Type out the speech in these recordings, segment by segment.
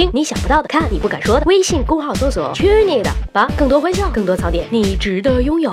听你想不到的，看你不敢说的。微信公号搜索“去你的吧”，更多欢笑，更多槽点，你值得拥有。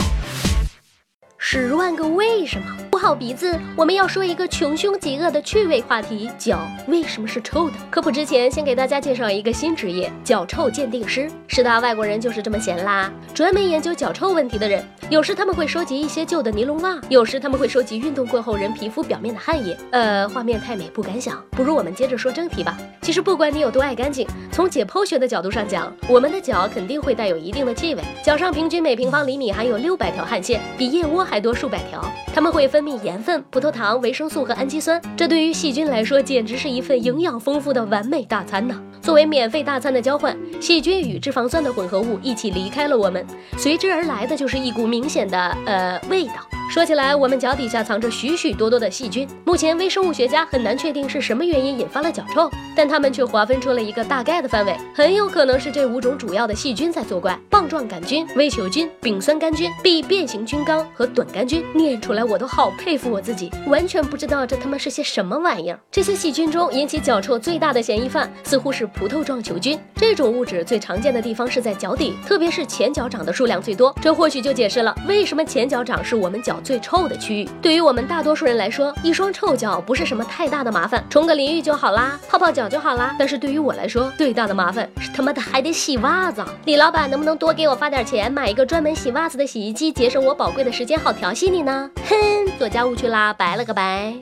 十万个为什么？捂好鼻子，我们要说一个穷凶极恶的趣味话题：脚为什么是臭的？科普之前，先给大家介绍一个新职业——脚臭鉴定师。是的，外国人就是这么闲啦，专门研究脚臭问题的人。有时他们会收集一些旧的尼龙袜，有时他们会收集运动过后人皮肤表面的汗液。呃，画面太美不敢想，不如我们接着说正题吧。其实不管你有多爱干净，从解剖学的角度上讲，我们的脚肯定会带有一定的气味。脚上平均每平方厘米含有六百条汗腺，比腋窝还多数百条。它们会分泌盐分、葡萄糖、维生素和氨基酸，这对于细菌来说简直是一份营养丰富的完美大餐呢。作为免费大餐的交换，细菌与脂肪酸的混合物一起离开了我们，随之而来的就是一股明显的呃味道。说起来，我们脚底下藏着许许多多的细菌，目前微生物学家很难确定是什么原因引发了脚臭，但他们却划分出了一个大概的范围，很有可能是这五种主要的细菌在作怪：棒状杆菌、微球菌、丙酸杆菌、B 变形菌纲和短杆菌。念出来我都好佩服我自己，完全不知道这他妈是些什么玩意儿。这些细菌中引起脚臭最大的嫌疑犯似乎是葡萄状球菌，这种物质最常见的地方是在脚底，特别是前脚掌的数量最多，这或许就解释了为什么前脚掌是我们脚。最臭的区域，对于我们大多数人来说，一双臭脚不是什么太大的麻烦，冲个淋浴就好啦，泡泡脚就好啦。但是对于我来说，最大的麻烦是他妈的还得洗袜子。李老板能不能多给我发点钱，买一个专门洗袜子的洗衣机，节省我宝贵的时间，好调戏你呢？哼，做家务去啦，拜了个拜。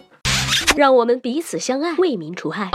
让我们彼此相爱，为民除害。